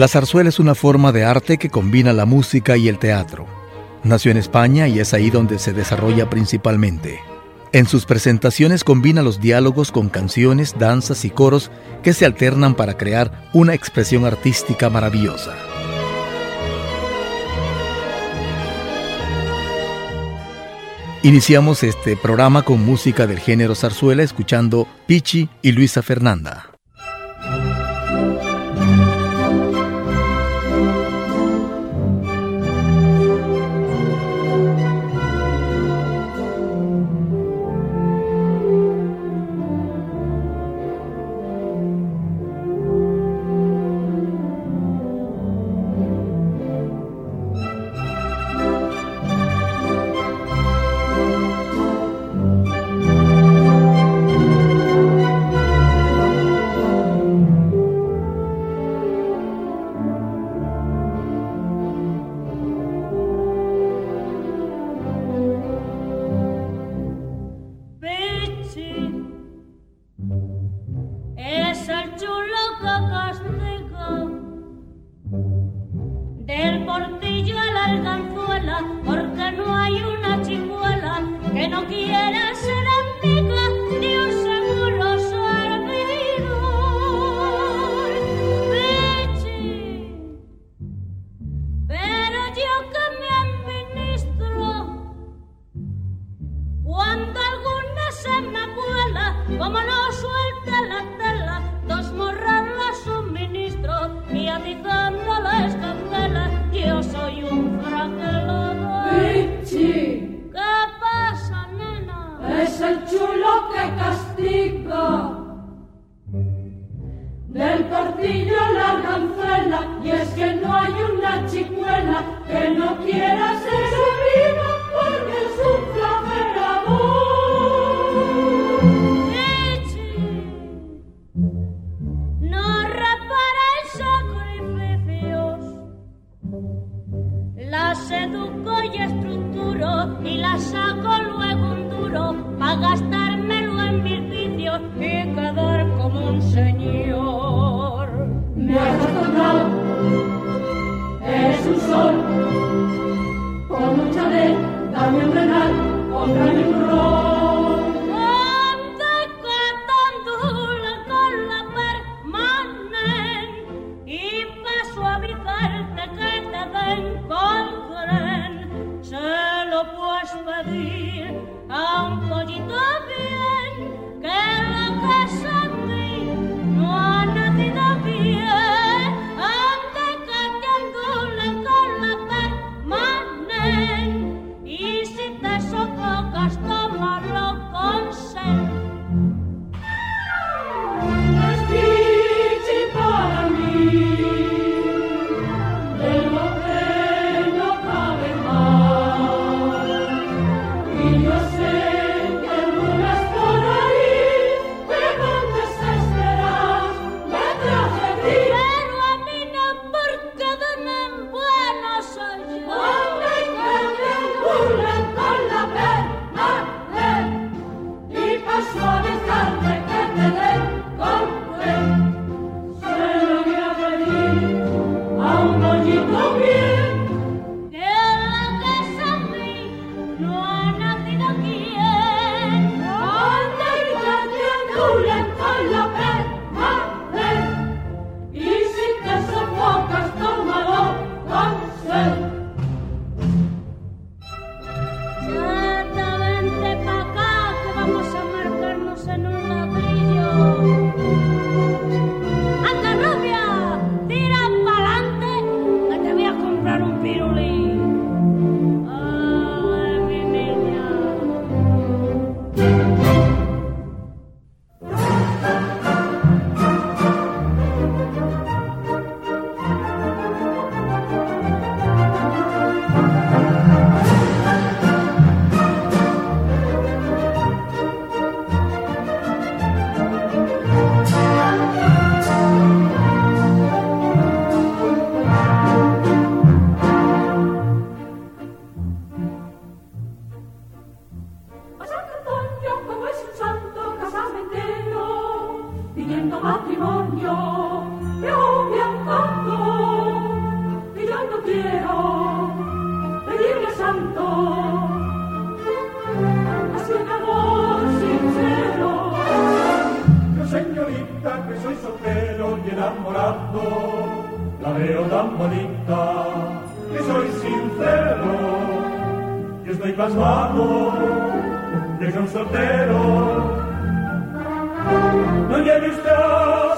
La zarzuela es una forma de arte que combina la música y el teatro. Nació en España y es ahí donde se desarrolla principalmente. En sus presentaciones combina los diálogos con canciones, danzas y coros que se alternan para crear una expresión artística maravillosa. Iniciamos este programa con música del género zarzuela escuchando Pichi y Luisa Fernanda. Yo me acoto, y yo no quiero pedirle santo, hasta el amor sincero. Yo, señorita, que soy soltero y enamorado, la veo tan bonita, que soy sincero, que estoy pasmado, que soy un soltero. No lleve usted.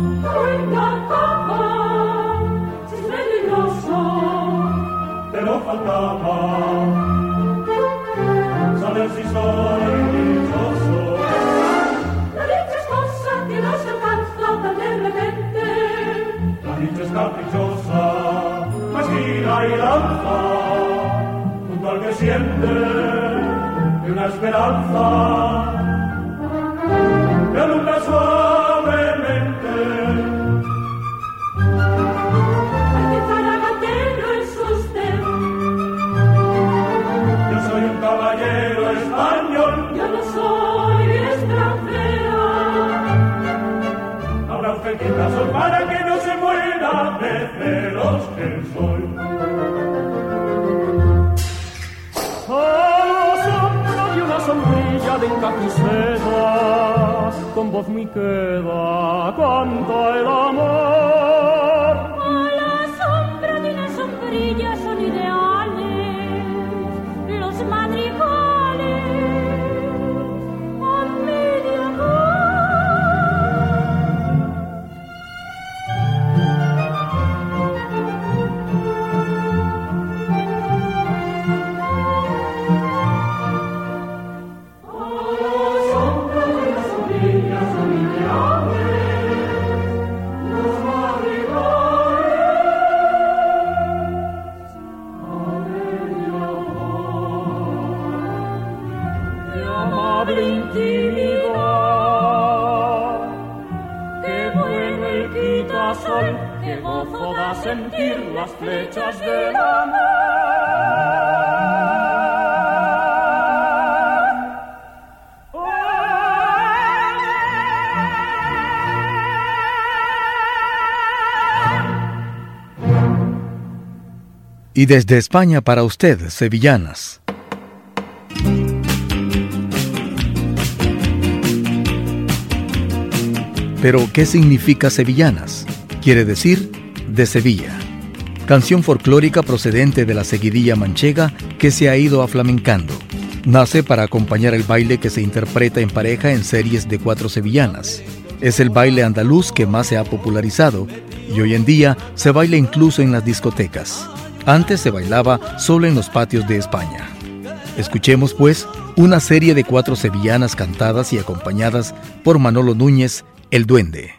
No me encanta, si es te lo faltaba. Sabe si soy dichoso. La dicha es cosa que los chocantes flotan de repente. La dicha es caprichosa, más gira y lanza, junto al que siente. una esperanza. pequeña son para que no se muera de celos el sol. A la sombra de una sombrilla de encapuceda, con voz muy queda, canta el amor. adorable intimidad. Qué bueno el quitasol, qué gozo da sentir las flechas del amor. Y desde España para usted, sevillanas. Pero, ¿qué significa sevillanas? Quiere decir de Sevilla. Canción folclórica procedente de la seguidilla manchega que se ha ido aflamencando. Nace para acompañar el baile que se interpreta en pareja en series de cuatro sevillanas. Es el baile andaluz que más se ha popularizado y hoy en día se baila incluso en las discotecas. Antes se bailaba solo en los patios de España. Escuchemos pues una serie de cuatro sevillanas cantadas y acompañadas por Manolo Núñez, el duende.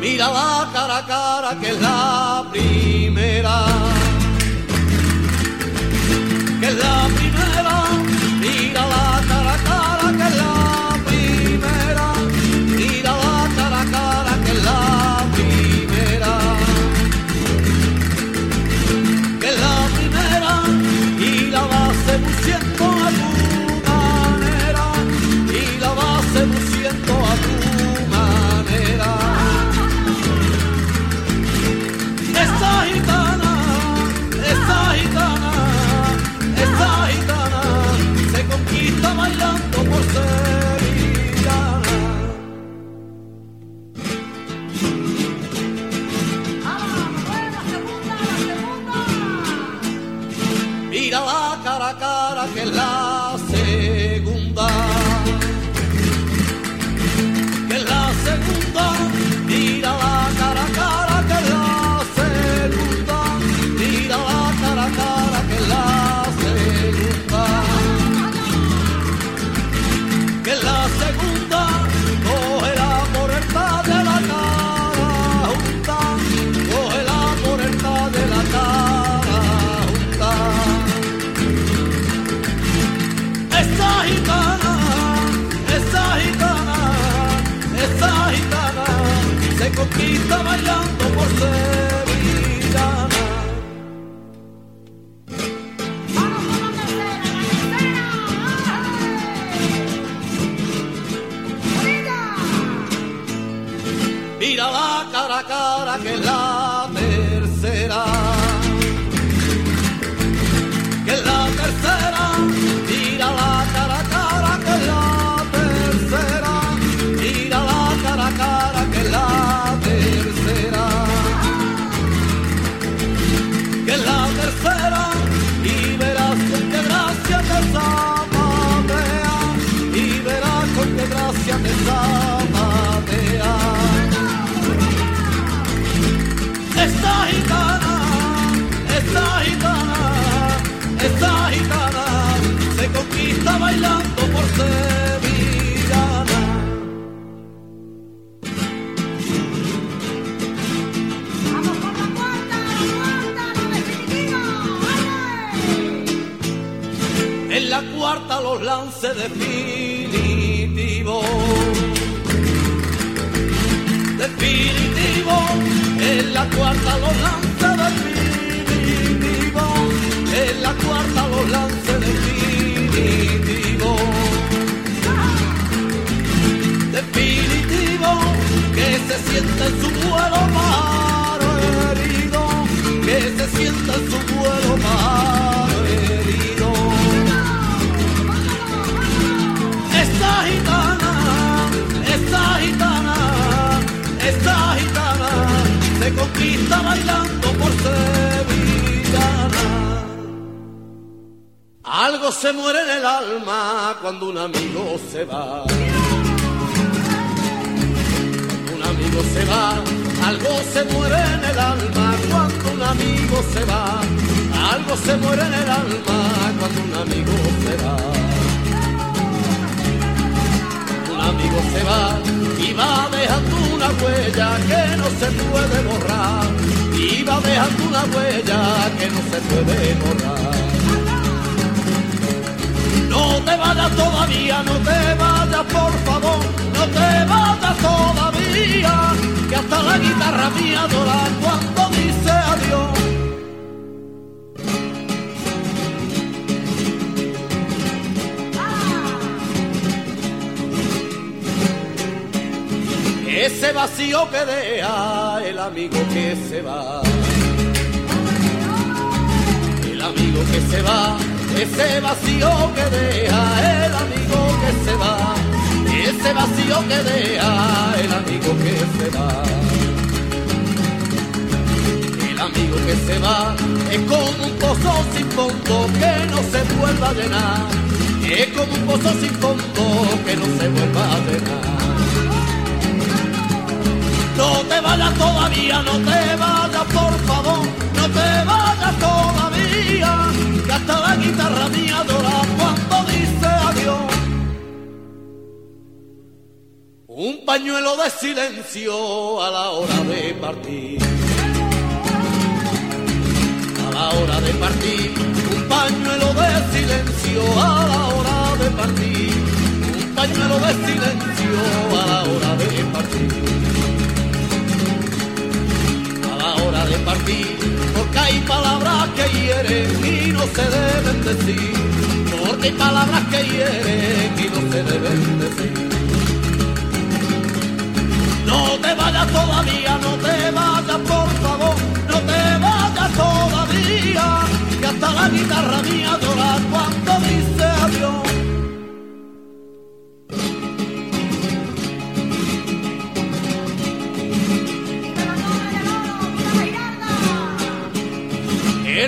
Mira la cara a cara que es la primera, que es la primera, los se conquista bailando por sevillana. Algo se muere en el alma cuando un amigo se va. Un amigo se va, algo se muere en el alma cuando un amigo se va. Algo se muere en el alma cuando un amigo se va un amigo se va va dejando una huella que no se puede borrar. Y va dejando una huella que no se puede borrar. No te vayas todavía, no te vayas por favor, no te vayas todavía, que hasta la guitarra mía adora cuando dice adiós. Ese vacío que deja el amigo que se va. El amigo que se va, ese vacío que deja el amigo que se va, ese vacío que deja el amigo que se va. El amigo que se va es como un pozo sin fondo que no se vuelva a llenar, es como un pozo sin fondo que no se vuelva a llenar. No te vayas todavía, no te vayas por favor, no te vayas todavía, que hasta la guitarra mía adora cuando dice adiós. Un pañuelo de silencio a la hora de partir. A la hora de partir, un pañuelo de silencio a la hora de partir. Un pañuelo de silencio a la hora de palabras que hieren y no se deben decir, porque hay palabras que hieren y no se deben decir. No te vayas todavía, no te vayas por favor, no te vayas todavía, que hasta la guitarra mía llora cuando dice adiós.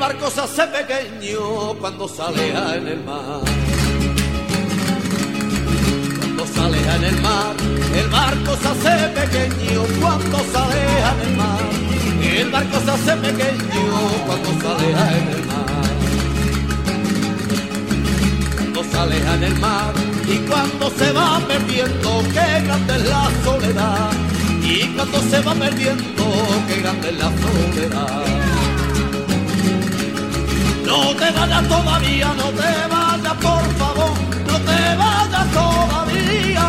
Barco se hace pequeño cuando sale en el mar. Cuando sale en el mar, el barco se hace pequeño cuando sale en el mar. El barco se hace pequeño cuando sale en el mar. Cuando sale en el mar y cuando se va perdiendo, qué grande es la soledad. Y cuando se va perdiendo, qué grande es la soledad. No te vayas todavía, no te vayas por favor, no te vayas todavía,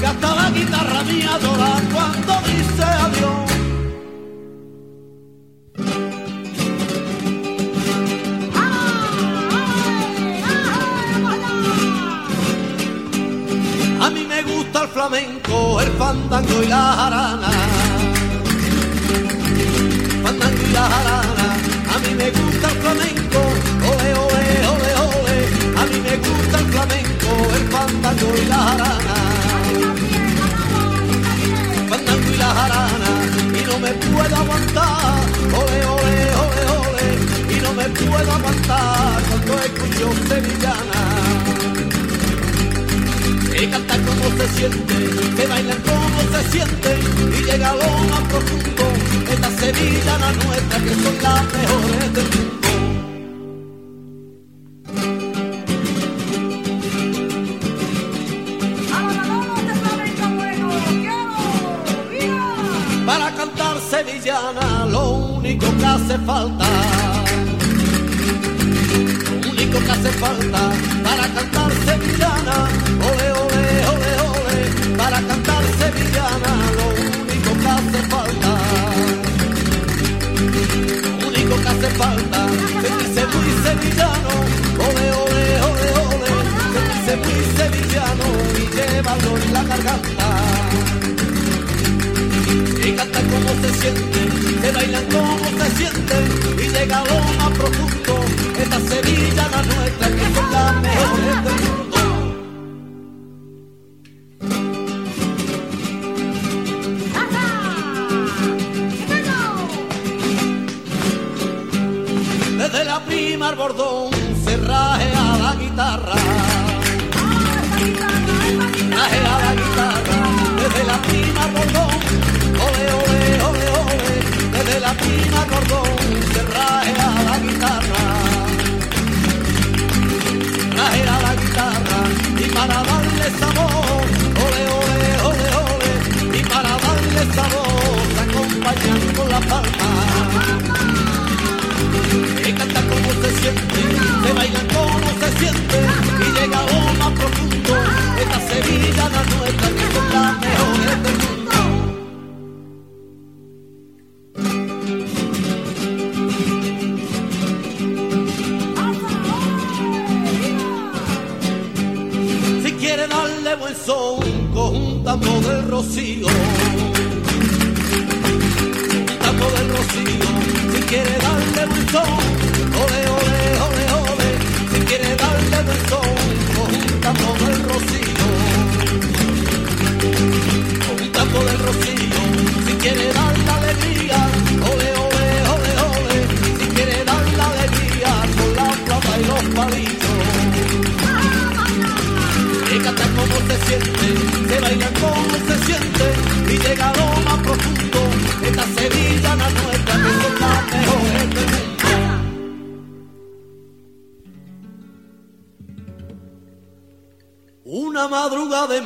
que hasta la guitarra mía llora cuando dice adiós. A mí me gusta el flamenco, el fandango y la jarana. Fandango y la jarana, a mí me gusta el flamenco, se siente, que bailan como se siente y llega lo más profundo, esta sevillana nuestra que son las mejores del mundo. Para cantar sevillana lo único que hace falta lo único que hace falta para cantar sevillana, para cantar sevillana, lo único que hace falta, lo único que hace falta, sentirse muy sevillano, ole, ole, ole, ole, sentirse muy sevillano y llevarlo en la garganta. Y cantan como se siente, que bailan como se siente y llega a lo más profundo para darle sabor, rocío. Un tambo del rocío. Si quiere darle buen son,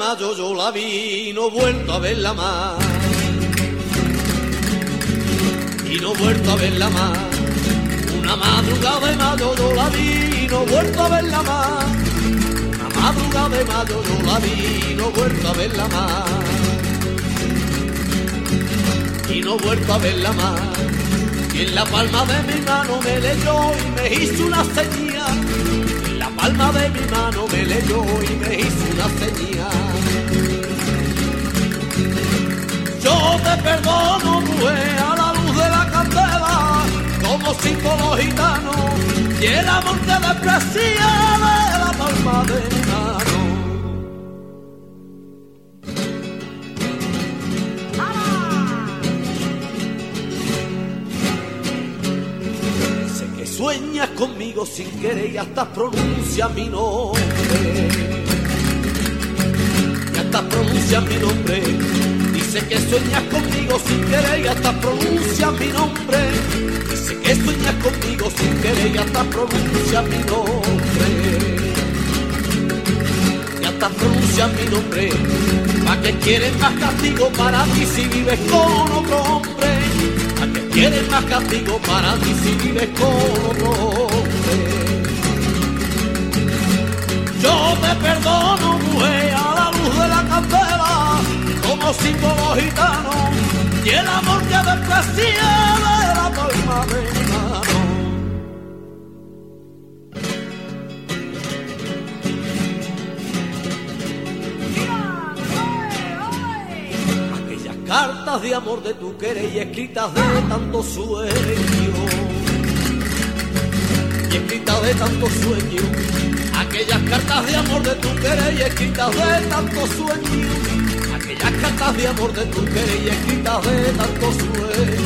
mayo yo la vi, no vuelto a verla más. Y no vuelto a verla más. Una madrugada de mayo yo la vi, no vuelto a verla más. Una madrugada de mayo yo la vi, no vuelto a verla más. Y no vuelto a verla más. Y en la palma de mi mano me leyó y me hizo una señal. Palma de mi mano me leyó y me hizo una señal. Yo te perdono, mujer, a la luz de la candela, como símbolo gitano, y el amor te desprecia de la palma de mi mano. Conmigo sin querer y hasta pronuncia mi nombre. Y hasta pronuncia mi nombre. Dice que sueñas conmigo sin querer y hasta pronuncia mi nombre. Dice que sueñas conmigo sin querer y hasta pronuncia mi nombre. Y hasta pronuncia mi nombre. ¿Para que quieres más castigo para ti si vives con otro hombre? ¿Para que quieres más castigo para ti si vives hombre? Yo te perdono, mujer, a la luz de la candela, como símbolo gitano, y el amor que desprecia amor de tu querer y escritas de tanto sueño. Y escritas de tanto sueño. Aquellas cartas de amor de tu querer y escritas de tanto sueño. Aquellas cartas de amor de tu querer y escritas de tanto sueño.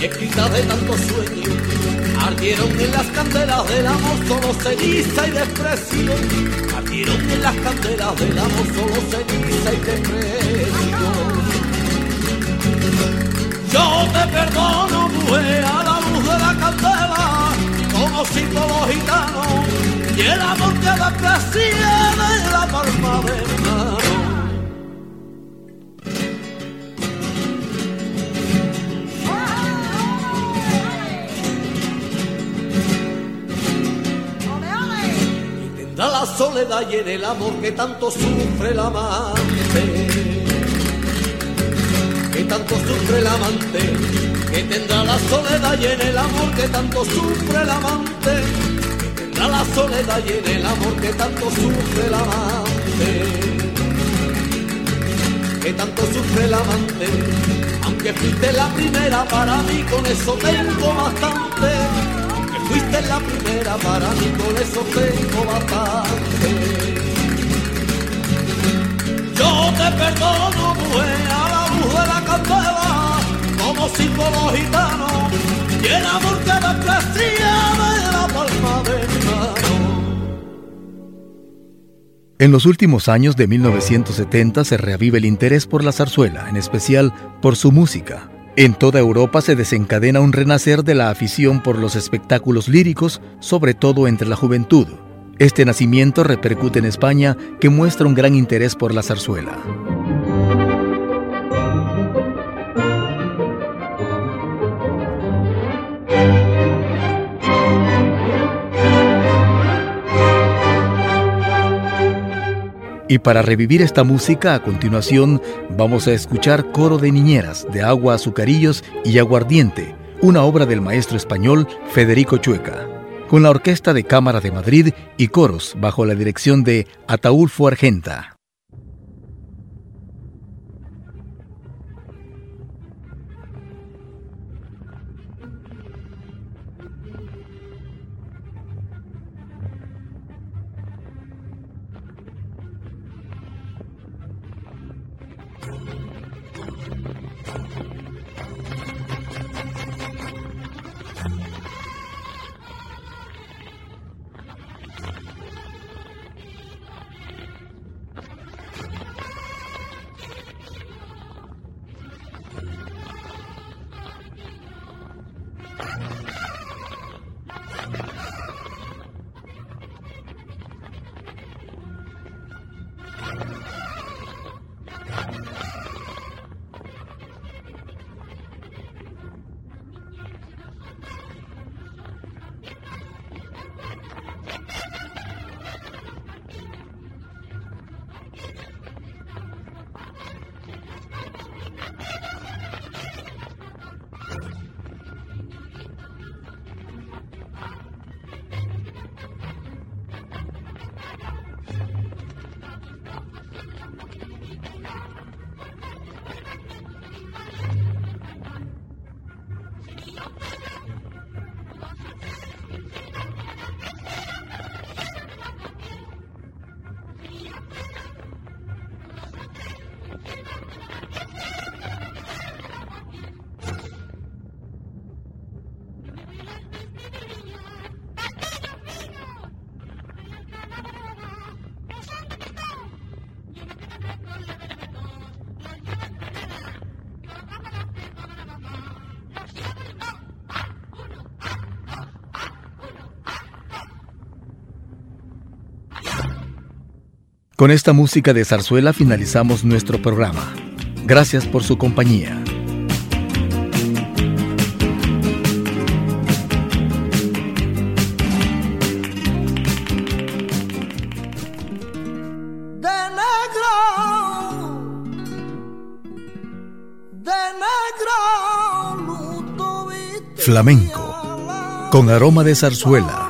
Y escritas de tanto sueño. Ardieron en las candelas del amor solo ceniza y desprecio. Ardieron en las candelas del amor solo ceniza y desprecio. Como símbolo gitano, y el amor que desprecia de la palma de. Y tendrá la soledad y en el amor que tanto sufre el amante que tanto sufre el amante, que tendrá la soledad y en el amor que tanto sufre el amante, que tendrá la soledad y en el amor que tanto sufre el amante, que tanto sufre el amante, aunque fuiste la primera para mí, con eso tengo bastante, aunque fuiste la primera para mí, con eso tengo bastante. Yo te perdono, mujer, a la de la candela, En los últimos años de 1970 se reaviva el interés por la zarzuela, en especial por su música. En toda Europa se desencadena un renacer de la afición por los espectáculos líricos, sobre todo entre la juventud. Este nacimiento repercute en España, que muestra un gran interés por la zarzuela. Y para revivir esta música, a continuación vamos a escuchar Coro de Niñeras de Agua, Azucarillos y Aguardiente, una obra del maestro español Federico Chueca, con la Orquesta de Cámara de Madrid y coros bajo la dirección de Ataulfo Argenta. Con esta música de zarzuela finalizamos nuestro programa. Gracias por su compañía. Flamenco, con aroma de zarzuela.